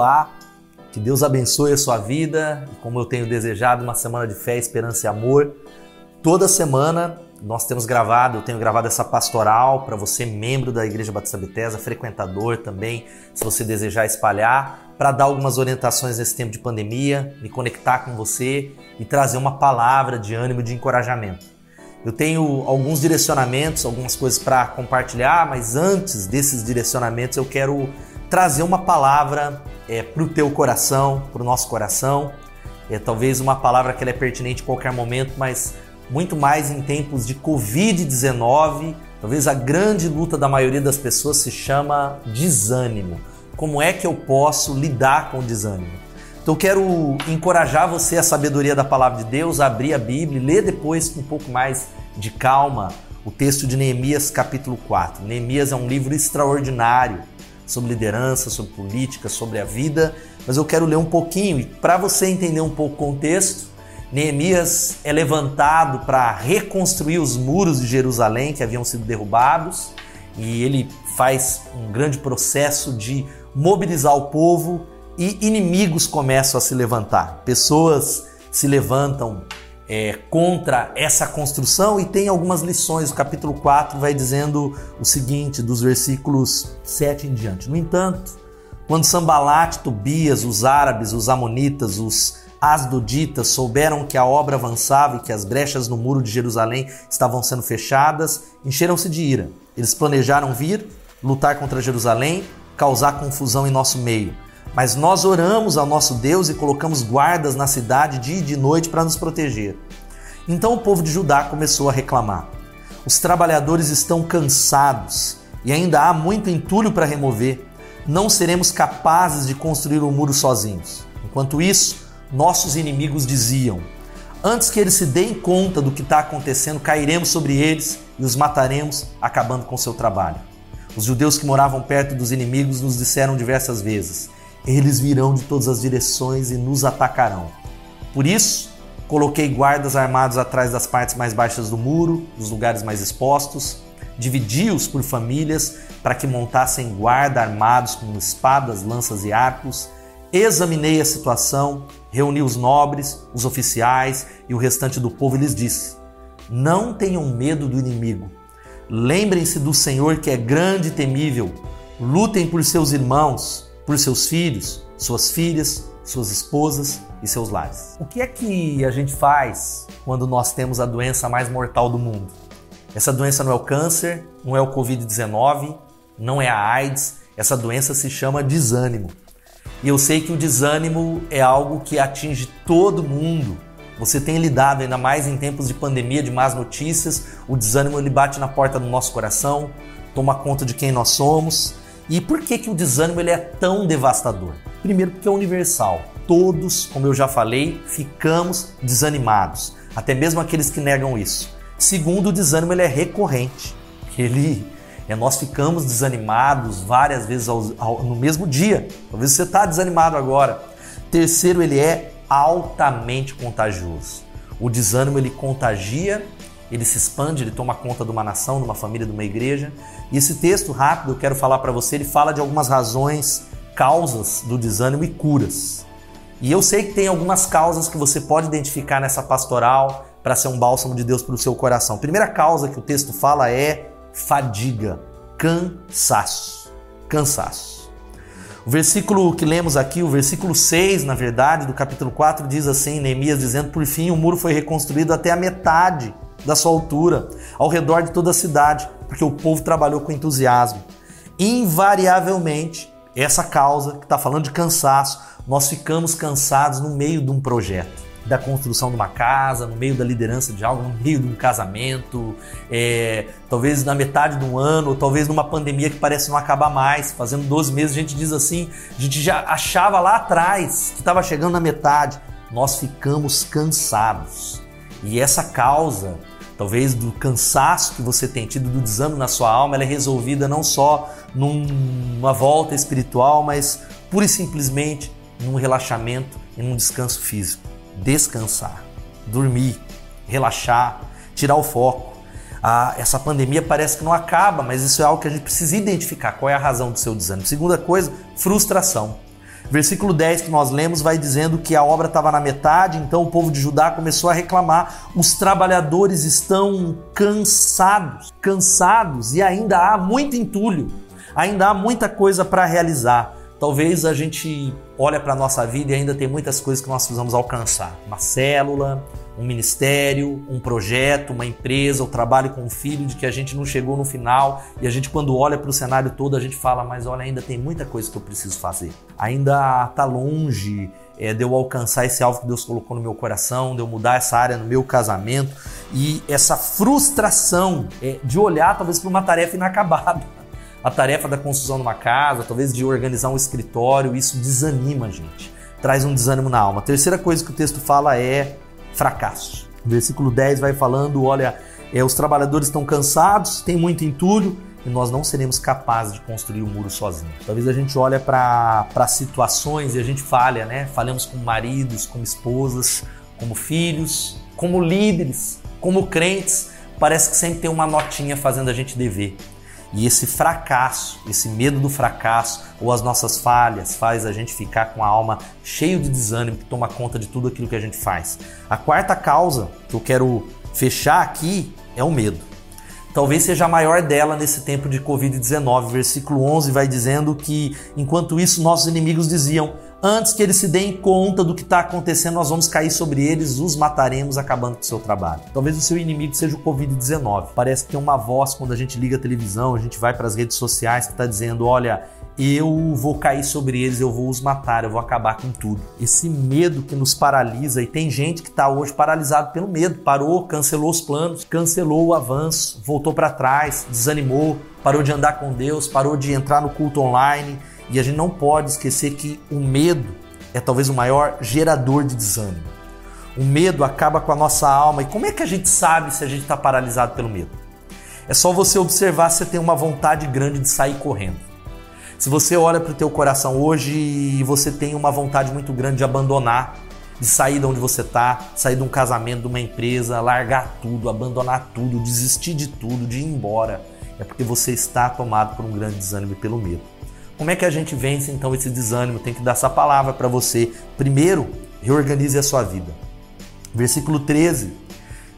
Olá, que Deus abençoe a sua vida e como eu tenho desejado uma semana de fé, esperança e amor. Toda semana nós temos gravado, eu tenho gravado essa pastoral para você, membro da Igreja Batista Bethesda, frequentador também, se você desejar espalhar, para dar algumas orientações nesse tempo de pandemia, me conectar com você e trazer uma palavra de ânimo de encorajamento. Eu tenho alguns direcionamentos, algumas coisas para compartilhar, mas antes desses direcionamentos eu quero trazer uma palavra é, para o teu coração, para o nosso coração. É talvez uma palavra que é pertinente em qualquer momento, mas muito mais em tempos de Covid-19. Talvez a grande luta da maioria das pessoas se chama desânimo. Como é que eu posso lidar com o desânimo? Então quero encorajar você a sabedoria da palavra de Deus, abrir a Bíblia, ler depois com um pouco mais de calma o texto de Neemias capítulo 4. Neemias é um livro extraordinário sobre liderança, sobre política, sobre a vida, mas eu quero ler um pouquinho e para você entender um pouco o contexto, Neemias é levantado para reconstruir os muros de Jerusalém que haviam sido derrubados e ele faz um grande processo de mobilizar o povo e inimigos começam a se levantar. Pessoas se levantam é, contra essa construção e tem algumas lições. O capítulo 4 vai dizendo o seguinte, dos versículos 7 em diante. No entanto, quando Sambalat, Tobias, os árabes, os amonitas, os asdoditas souberam que a obra avançava e que as brechas no muro de Jerusalém estavam sendo fechadas, encheram-se de ira. Eles planejaram vir, lutar contra Jerusalém, causar confusão em nosso meio. Mas nós oramos ao nosso Deus e colocamos guardas na cidade dia e de noite para nos proteger. Então o povo de Judá começou a reclamar. Os trabalhadores estão cansados e ainda há muito entulho para remover. Não seremos capazes de construir o um muro sozinhos. Enquanto isso, nossos inimigos diziam: Antes que eles se deem conta do que está acontecendo, cairemos sobre eles e os mataremos, acabando com seu trabalho. Os judeus que moravam perto dos inimigos nos disseram diversas vezes: Eles virão de todas as direções e nos atacarão. Por isso, coloquei guardas armados atrás das partes mais baixas do muro, dos lugares mais expostos, dividi-os por famílias para que montassem guarda armados com espadas, lanças e arcos. Examinei a situação reuniu os nobres, os oficiais e o restante do povo e lhes disse: Não tenham medo do inimigo. Lembrem-se do Senhor que é grande e temível. Lutem por seus irmãos, por seus filhos, suas filhas, suas esposas e seus lares. O que é que a gente faz quando nós temos a doença mais mortal do mundo? Essa doença não é o câncer, não é o Covid-19, não é a AIDS, essa doença se chama desânimo. E eu sei que o desânimo é algo que atinge todo mundo. Você tem lidado ainda mais em tempos de pandemia, de más notícias. O desânimo ele bate na porta do nosso coração, toma conta de quem nós somos. E por que, que o desânimo ele é tão devastador? Primeiro, porque é universal. Todos, como eu já falei, ficamos desanimados. Até mesmo aqueles que negam isso. Segundo, o desânimo ele é recorrente. Ele é, nós ficamos desanimados várias vezes ao, ao, no mesmo dia. Talvez você está desanimado agora. Terceiro, ele é altamente contagioso. O desânimo ele contagia, ele se expande, ele toma conta de uma nação, de uma família, de uma igreja. E esse texto rápido, eu quero falar para você, ele fala de algumas razões, causas do desânimo e curas. E eu sei que tem algumas causas que você pode identificar nessa pastoral para ser um bálsamo de Deus para o seu coração. Primeira causa que o texto fala é fadiga, cansaço. Cansaço. O versículo que lemos aqui, o versículo 6, na verdade, do capítulo 4, diz assim: Neemias dizendo: Por fim, o muro foi reconstruído até a metade da sua altura, ao redor de toda a cidade, porque o povo trabalhou com entusiasmo. Invariavelmente, essa causa que está falando de cansaço, nós ficamos cansados no meio de um projeto da construção de uma casa, no meio da liderança de algo, no meio de um casamento, é, talvez na metade de um ano, ou talvez numa pandemia que parece não acabar mais. Fazendo 12 meses, a gente diz assim, a gente já achava lá atrás que estava chegando na metade. Nós ficamos cansados. E essa causa, talvez do cansaço que você tem tido, do desânimo na sua alma, ela é resolvida não só numa volta espiritual, mas pura e simplesmente num relaxamento e num descanso físico descansar, dormir, relaxar, tirar o foco. Ah, essa pandemia parece que não acaba, mas isso é algo que a gente precisa identificar. Qual é a razão do seu desânimo? Segunda coisa, frustração. Versículo 10 que nós lemos vai dizendo que a obra estava na metade, então o povo de Judá começou a reclamar. Os trabalhadores estão cansados, cansados e ainda há muito entulho, ainda há muita coisa para realizar. Talvez a gente olhe para a nossa vida e ainda tem muitas coisas que nós precisamos alcançar. Uma célula, um ministério, um projeto, uma empresa, o trabalho com um filho de que a gente não chegou no final e a gente quando olha para o cenário todo a gente fala, mas olha, ainda tem muita coisa que eu preciso fazer. Ainda está longe é, de eu alcançar esse alvo que Deus colocou no meu coração, de eu mudar essa área no meu casamento e essa frustração é, de olhar talvez para uma tarefa inacabada. A tarefa da construção de uma casa, talvez de organizar um escritório, isso desanima a gente, traz um desânimo na alma. A terceira coisa que o texto fala é fracasso. O versículo 10 vai falando: olha, é, os trabalhadores estão cansados, tem muito entulho e nós não seremos capazes de construir o um muro sozinhos. Talvez a gente olhe para situações e a gente falha, né? Falhamos como maridos, como esposas, como filhos, como líderes, como crentes. Parece que sempre tem uma notinha fazendo a gente dever. E esse fracasso, esse medo do fracasso ou as nossas falhas faz a gente ficar com a alma cheio de desânimo que toma conta de tudo aquilo que a gente faz. A quarta causa que eu quero fechar aqui é o medo. Talvez seja a maior dela nesse tempo de Covid-19. Versículo 11 vai dizendo que, enquanto isso, nossos inimigos diziam: Antes que eles se deem conta do que está acontecendo, nós vamos cair sobre eles, os mataremos, acabando com o seu trabalho. Talvez o seu inimigo seja o Covid-19. Parece que tem uma voz quando a gente liga a televisão, a gente vai para as redes sociais que está dizendo: olha, eu vou cair sobre eles, eu vou os matar, eu vou acabar com tudo. Esse medo que nos paralisa, e tem gente que está hoje paralisado pelo medo, parou, cancelou os planos, cancelou o avanço, voltou para trás, desanimou, parou de andar com Deus, parou de entrar no culto online e a gente não pode esquecer que o medo é talvez o maior gerador de desânimo. O medo acaba com a nossa alma. E como é que a gente sabe se a gente está paralisado pelo medo? É só você observar se você tem uma vontade grande de sair correndo. Se você olha para o teu coração hoje e você tem uma vontade muito grande de abandonar, de sair de onde você está, sair de um casamento, de uma empresa, largar tudo, abandonar tudo, desistir de tudo, de ir embora, é porque você está tomado por um grande desânimo e pelo medo. Como é que a gente vence então esse desânimo? Tem que dar essa palavra para você. Primeiro, reorganize a sua vida. Versículo 13.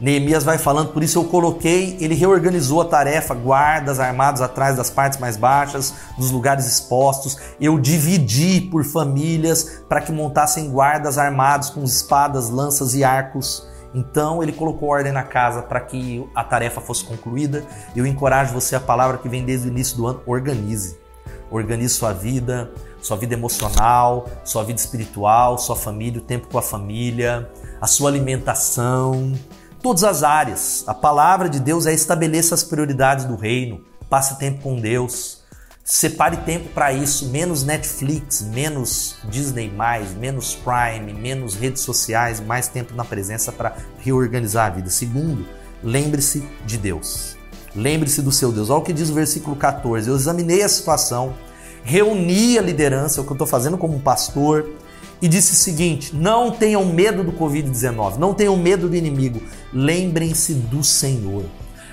Neemias vai falando, por isso eu coloquei, ele reorganizou a tarefa, guardas armados atrás das partes mais baixas, dos lugares expostos. Eu dividi por famílias para que montassem guardas armados com espadas, lanças e arcos. Então ele colocou ordem na casa para que a tarefa fosse concluída. Eu encorajo você a palavra que vem desde o início do ano, organize. Organize sua vida, sua vida emocional, sua vida espiritual, sua família, o tempo com a família, a sua alimentação, todas as áreas. A palavra de Deus é estabeleça as prioridades do reino, passe tempo com Deus. Separe tempo para isso, menos Netflix, menos Disney+, menos Prime, menos redes sociais, mais tempo na presença para reorganizar a vida. Segundo, lembre-se de Deus. Lembre-se do seu Deus. Olha o que diz o versículo 14. Eu examinei a situação, reuni a liderança, o que eu estou fazendo como pastor, e disse o seguinte: não tenham medo do Covid-19, não tenham medo do inimigo. Lembrem-se do Senhor.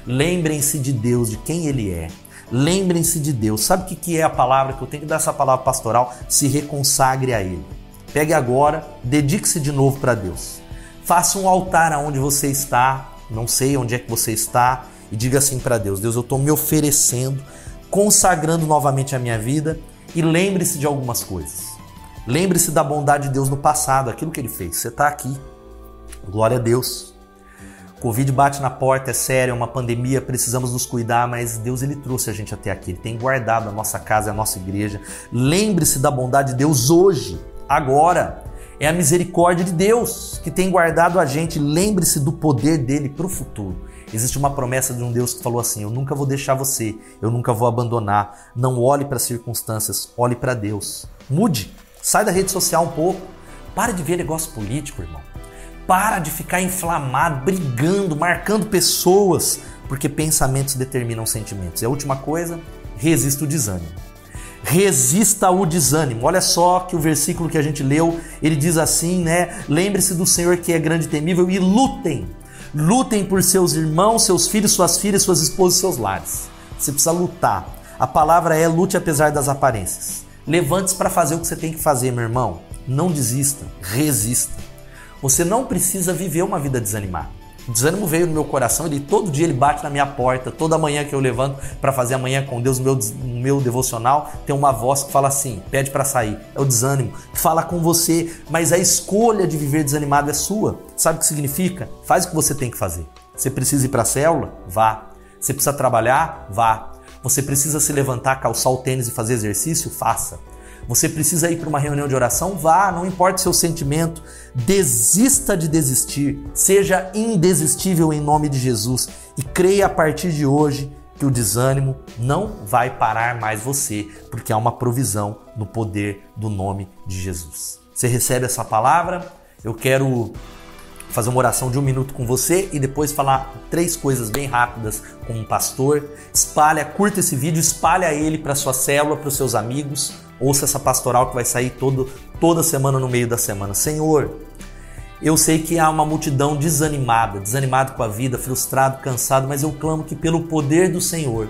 Lembrem-se de Deus, de quem Ele é. Lembrem-se de Deus. Sabe o que é a palavra que eu tenho que dar essa palavra pastoral? Se reconsagre a Ele. Pegue agora, dedique-se de novo para Deus. Faça um altar aonde você está, não sei onde é que você está, e diga assim para Deus: Deus, eu estou me oferecendo, consagrando novamente a minha vida e lembre-se de algumas coisas. Lembre-se da bondade de Deus no passado, aquilo que ele fez. Você está aqui. Glória a Deus. Covid bate na porta, é sério, é uma pandemia, precisamos nos cuidar, mas Deus ele trouxe a gente até aqui, ele tem guardado a nossa casa, a nossa igreja. Lembre-se da bondade de Deus hoje, agora. É a misericórdia de Deus que tem guardado a gente. Lembre-se do poder dele para o futuro. Existe uma promessa de um Deus que falou assim: Eu nunca vou deixar você, eu nunca vou abandonar. Não olhe para as circunstâncias, olhe para Deus. Mude, sai da rede social um pouco. Para de ver negócio político, irmão. Para de ficar inflamado, brigando, marcando pessoas, porque pensamentos determinam sentimentos. E a última coisa, resista o desânimo. Resista o desânimo. Olha só que o versículo que a gente leu, ele diz assim, né? Lembre-se do Senhor que é grande e temível e lutem Lutem por seus irmãos, seus filhos, suas filhas, suas esposas seus lares. Você precisa lutar. A palavra é lute apesar das aparências. Levante-se para fazer o que você tem que fazer, meu irmão. Não desista, resista. Você não precisa viver uma vida desanimada. O desânimo veio no meu coração, ele todo dia ele bate na minha porta, toda manhã que eu levanto para fazer amanhã com Deus, meu, meu devocional, tem uma voz que fala assim: pede para sair. É o desânimo, fala com você, mas a escolha de viver desanimado é sua. Sabe o que significa? Faz o que você tem que fazer. Você precisa ir para a célula? Vá. Você precisa trabalhar? Vá. Você precisa se levantar, calçar o tênis e fazer exercício? Faça. Você precisa ir para uma reunião de oração? Vá, não importa o seu sentimento. Desista de desistir. Seja indesistível em nome de Jesus e creia a partir de hoje que o desânimo não vai parar mais você, porque há uma provisão no poder do nome de Jesus. Você recebe essa palavra? Eu quero fazer uma oração de um minuto com você e depois falar três coisas bem rápidas com um pastor. Espalha, curta esse vídeo, espalha ele para sua célula, para os seus amigos. Ouça essa pastoral que vai sair todo, toda semana no meio da semana. Senhor, eu sei que há uma multidão desanimada, desanimado com a vida, frustrado, cansado, mas eu clamo que pelo poder do Senhor,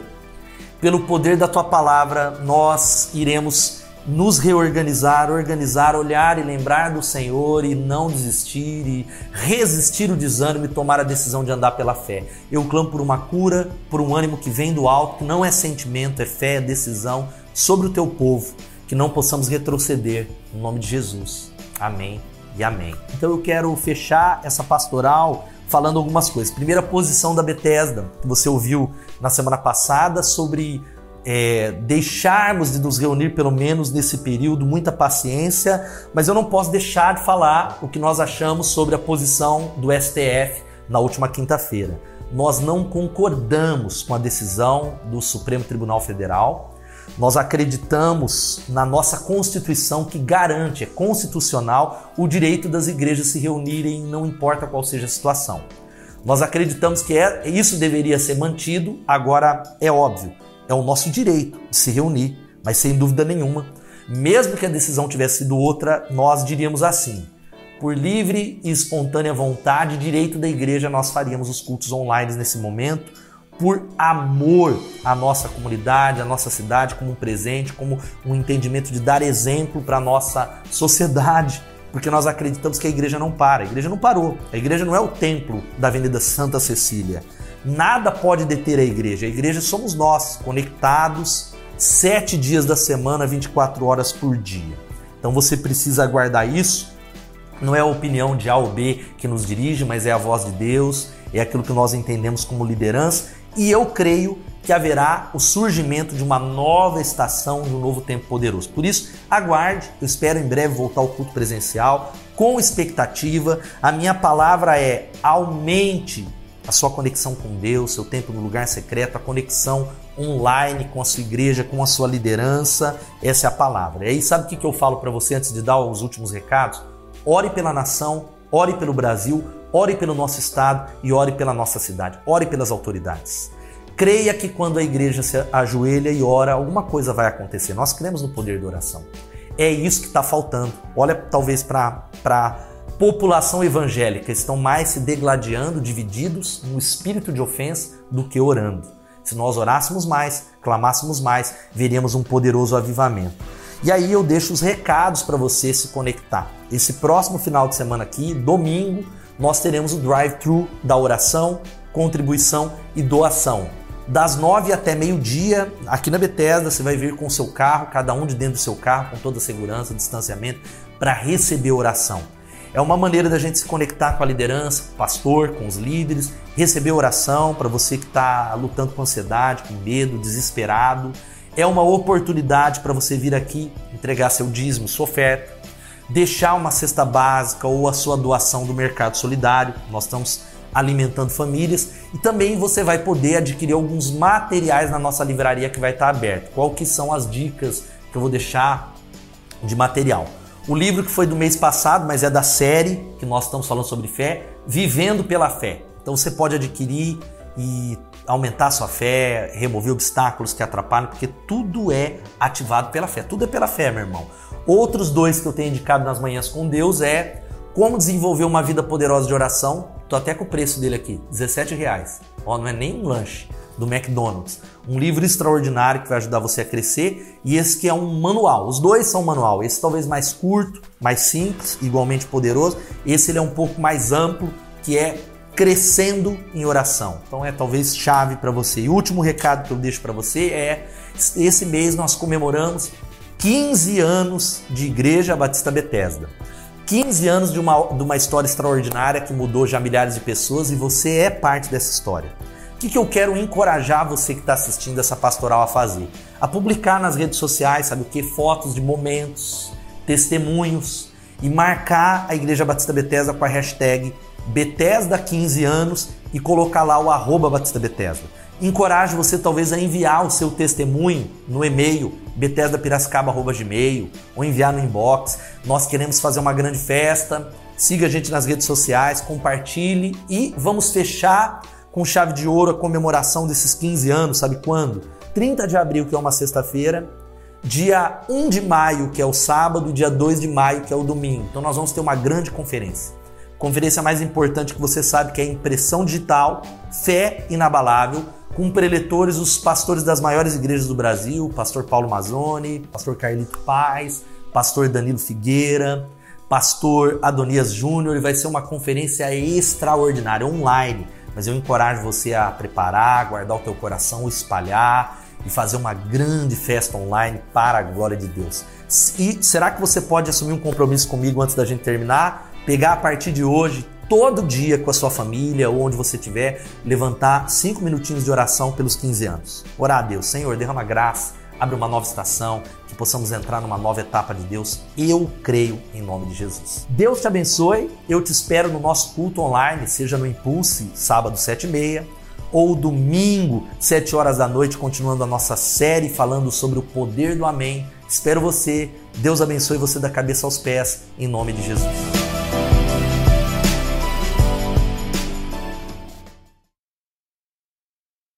pelo poder da tua palavra, nós iremos nos reorganizar, organizar, olhar e lembrar do Senhor e não desistir e resistir o desânimo e tomar a decisão de andar pela fé. Eu clamo por uma cura, por um ânimo que vem do alto, que não é sentimento, é fé, é decisão sobre o teu povo que não possamos retroceder, no nome de Jesus. Amém e amém. Então eu quero fechar essa pastoral falando algumas coisas. Primeira posição da Bethesda, que você ouviu na semana passada sobre é, deixarmos de nos reunir pelo menos nesse período, muita paciência, mas eu não posso deixar de falar o que nós achamos sobre a posição do STF na última quinta-feira. Nós não concordamos com a decisão do Supremo Tribunal Federal nós acreditamos na nossa Constituição que garante, é constitucional, o direito das igrejas se reunirem, não importa qual seja a situação. Nós acreditamos que é, isso deveria ser mantido, agora é óbvio, é o nosso direito de se reunir, mas sem dúvida nenhuma, mesmo que a decisão tivesse sido outra, nós diríamos assim: por livre e espontânea vontade, direito da igreja, nós faríamos os cultos online nesse momento por amor à nossa comunidade, à nossa cidade, como um presente, como um entendimento de dar exemplo para a nossa sociedade, porque nós acreditamos que a igreja não para. A igreja não parou. A igreja não é o templo da Avenida Santa Cecília. Nada pode deter a igreja. A igreja somos nós, conectados sete dias da semana, 24 horas por dia. Então você precisa guardar isso. Não é a opinião de A ou B que nos dirige, mas é a voz de Deus, é aquilo que nós entendemos como liderança e eu creio que haverá o surgimento de uma nova estação, de um novo tempo poderoso. Por isso, aguarde, eu espero em breve voltar ao culto presencial com expectativa. A minha palavra é: aumente a sua conexão com Deus, seu tempo no lugar secreto, a conexão online com a sua igreja, com a sua liderança. Essa é a palavra. E aí, sabe o que eu falo para você antes de dar os últimos recados? Ore pela nação, ore pelo Brasil, ore pelo nosso estado e ore pela nossa cidade. Ore pelas autoridades. Creia que quando a igreja se ajoelha e ora, alguma coisa vai acontecer. Nós cremos no poder da oração. É isso que está faltando. Olha, talvez para a população evangélica, estão mais se degladiando, divididos no espírito de ofensa do que orando. Se nós orássemos mais, clamássemos mais, veríamos um poderoso avivamento. E aí eu deixo os recados para você se conectar. Esse próximo final de semana aqui, domingo, nós teremos o drive-thru da oração, contribuição e doação. Das nove até meio-dia, aqui na Bethesda, você vai vir com o seu carro, cada um de dentro do seu carro, com toda a segurança, distanciamento, para receber oração. É uma maneira da gente se conectar com a liderança, com o pastor, com os líderes, receber oração para você que está lutando com ansiedade, com medo, desesperado. É uma oportunidade para você vir aqui entregar seu dízimo, sua oferta, deixar uma cesta básica ou a sua doação do mercado solidário. Nós estamos alimentando famílias e também você vai poder adquirir alguns materiais na nossa livraria que vai estar aberta. Qual que são as dicas que eu vou deixar de material? O livro que foi do mês passado, mas é da série que nós estamos falando sobre fé, Vivendo pela Fé. Então você pode adquirir e aumentar sua fé, remover obstáculos que atrapalham, porque tudo é ativado pela fé. Tudo é pela fé, meu irmão. Outros dois que eu tenho indicado nas manhãs com Deus é como desenvolver uma vida poderosa de oração. Tô até com o preço dele aqui, 17 reais. Ó, não é nem um lanche. do McDonald's. Um livro extraordinário que vai ajudar você a crescer e esse que é um manual. Os dois são manual. Esse talvez mais curto, mais simples, igualmente poderoso. Esse ele é um pouco mais amplo, que é crescendo em oração. Então é talvez chave para você. E o último recado que eu deixo para você é esse mês nós comemoramos 15 anos de Igreja Batista Bethesda. 15 anos de uma, de uma história extraordinária que mudou já milhares de pessoas e você é parte dessa história. O que, que eu quero encorajar você que está assistindo essa pastoral a fazer? A publicar nas redes sociais, sabe o que? Fotos de momentos, testemunhos e marcar a Igreja Batista Bethesda com a hashtag Bethesda 15 anos e colocar lá o arroba Batista Bethesda. Encorajo você talvez a enviar o seu testemunho no e-mail betesdapiracicaba.gmail ou enviar no inbox. Nós queremos fazer uma grande festa. Siga a gente nas redes sociais, compartilhe e vamos fechar com chave de ouro a comemoração desses 15 anos, sabe quando? 30 de abril, que é uma sexta-feira, dia 1 de maio, que é o sábado, e dia 2 de maio, que é o domingo. Então nós vamos ter uma grande conferência. Conferência mais importante que você sabe que é impressão digital, fé inabalável com preletores os pastores das maiores igrejas do Brasil, pastor Paulo Mazzoni, pastor Carlito Paz, pastor Danilo Figueira, pastor Adonias Júnior, e vai ser uma conferência extraordinária, online, mas eu encorajo você a preparar, guardar o teu coração, espalhar e fazer uma grande festa online para a glória de Deus. E será que você pode assumir um compromisso comigo antes da gente terminar? Pegar a partir de hoje todo dia com a sua família ou onde você estiver, levantar cinco minutinhos de oração pelos 15 anos. Orar a Deus, Senhor, derrama graça, abre uma nova estação, que possamos entrar numa nova etapa de Deus. Eu creio em nome de Jesus. Deus te abençoe. Eu te espero no nosso culto online, seja no Impulse, sábado 7 e meia, ou domingo, 7 horas da noite, continuando a nossa série falando sobre o poder do Amém. Espero você. Deus abençoe você da cabeça aos pés, em nome de Jesus.